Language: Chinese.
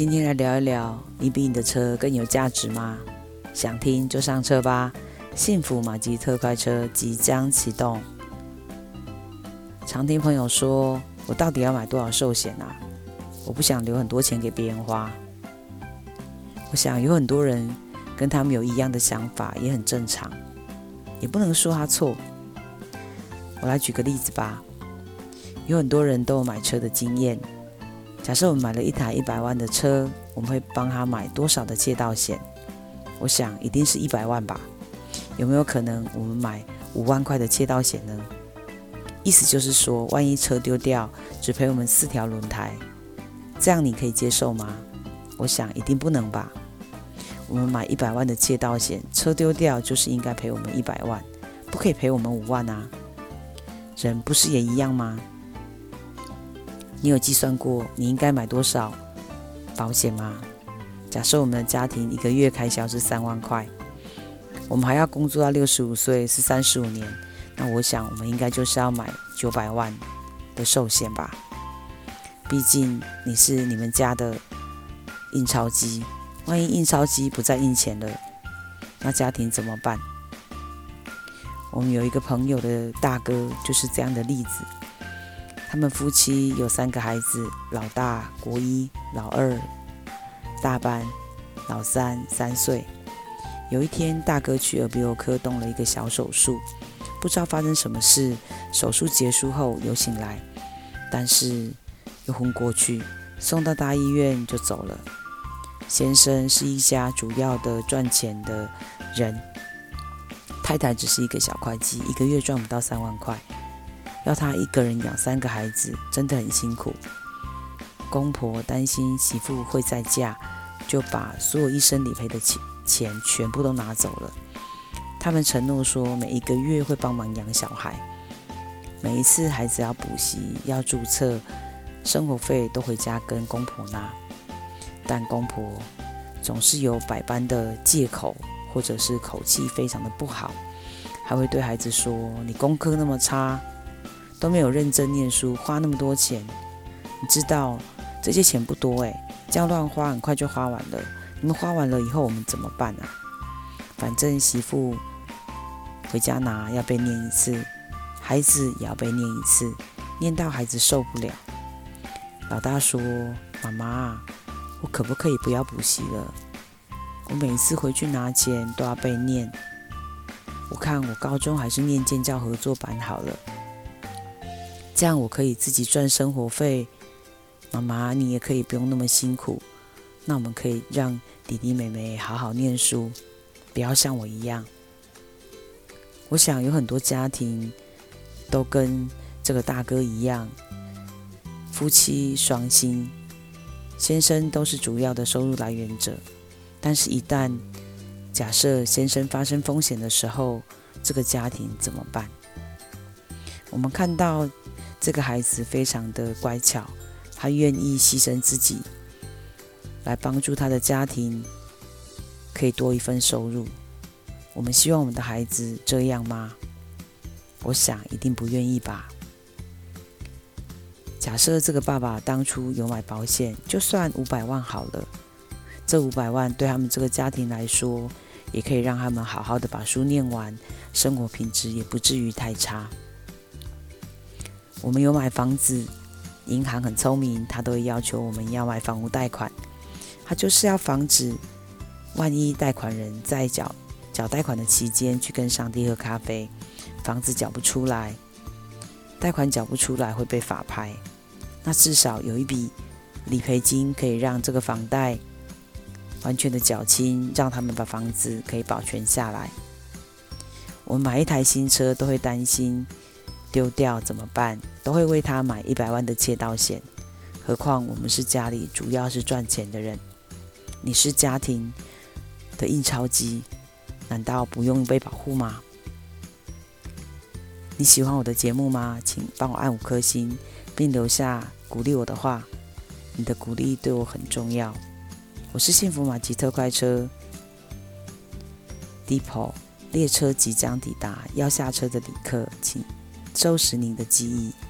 今天来聊一聊，你比你的车更有价值吗？想听就上车吧！幸福马吉特快车即将启动。常听朋友说，我到底要买多少寿险啊？我不想留很多钱给别人花。我想有很多人跟他们有一样的想法，也很正常，也不能说他错。我来举个例子吧。有很多人都有买车的经验。假设我们买了一台一百万的车，我们会帮他买多少的借道险？我想一定是一百万吧。有没有可能我们买五万块的借道险呢？意思就是说，万一车丢掉，只赔我们四条轮胎，这样你可以接受吗？我想一定不能吧。我们买一百万的借道险，车丢掉就是应该赔我们一百万，不可以赔我们五万啊。人不是也一样吗？你有计算过你应该买多少保险吗？假设我们的家庭一个月开销是三万块，我们还要工作到六十五岁，是三十五年，那我想我们应该就是要买九百万的寿险吧。毕竟你是你们家的印钞机，万一印钞机不再印钱了，那家庭怎么办？我们有一个朋友的大哥就是这样的例子。他们夫妻有三个孩子，老大国一，老二大班，老三三岁。有一天，大哥去耳鼻喉科动了一个小手术，不知道发生什么事。手术结束后有醒来，但是又昏过去，送到大医院就走了。先生是一家主要的赚钱的人，太太只是一个小会计，一个月赚不到三万块。要他一个人养三个孩子，真的很辛苦。公婆担心媳妇会再嫁，就把所有医生理赔的钱钱全部都拿走了。他们承诺说，每一个月会帮忙养小孩，每一次孩子要补习、要注册，生活费都回家跟公婆拿。但公婆总是有百般的借口，或者是口气非常的不好，还会对孩子说：“你功课那么差。”都没有认真念书，花那么多钱，你知道这些钱不多诶，这样乱花很快就花完了。你们花完了以后，我们怎么办啊？反正媳妇回家拿要被念一次，孩子也要被念一次，念到孩子受不了。老大说：“妈妈，我可不可以不要补习了？我每次回去拿钱都要被念。我看我高中还是念建教合作班好了。”这样我可以自己赚生活费，妈妈你也可以不用那么辛苦。那我们可以让弟弟妹妹好好念书，不要像我一样。我想有很多家庭都跟这个大哥一样，夫妻双薪，先生都是主要的收入来源者。但是，一旦假设先生发生风险的时候，这个家庭怎么办？我们看到。这个孩子非常的乖巧，他愿意牺牲自己来帮助他的家庭，可以多一份收入。我们希望我们的孩子这样吗？我想一定不愿意吧。假设这个爸爸当初有买保险，就算五百万好了，这五百万对他们这个家庭来说，也可以让他们好好的把书念完，生活品质也不至于太差。我们有买房子，银行很聪明，他都会要求我们要买房屋贷款，他就是要防止万一贷款人在缴缴贷款的期间去跟上帝喝咖啡，房子缴不出来，贷款缴不出来会被法拍，那至少有一笔理赔金可以让这个房贷完全的缴清，让他们把房子可以保全下来。我们买一台新车都会担心。丢掉怎么办？都会为他买一百万的窃盗险。何况我们是家里主要是赚钱的人，你是家庭的印钞机，难道不用被保护吗？你喜欢我的节目吗？请帮我按五颗星，并留下鼓励我的话。你的鼓励对我很重要。我是幸福马吉特快车，Depot 列车即将抵达，要下车的旅客请收拾您的记忆。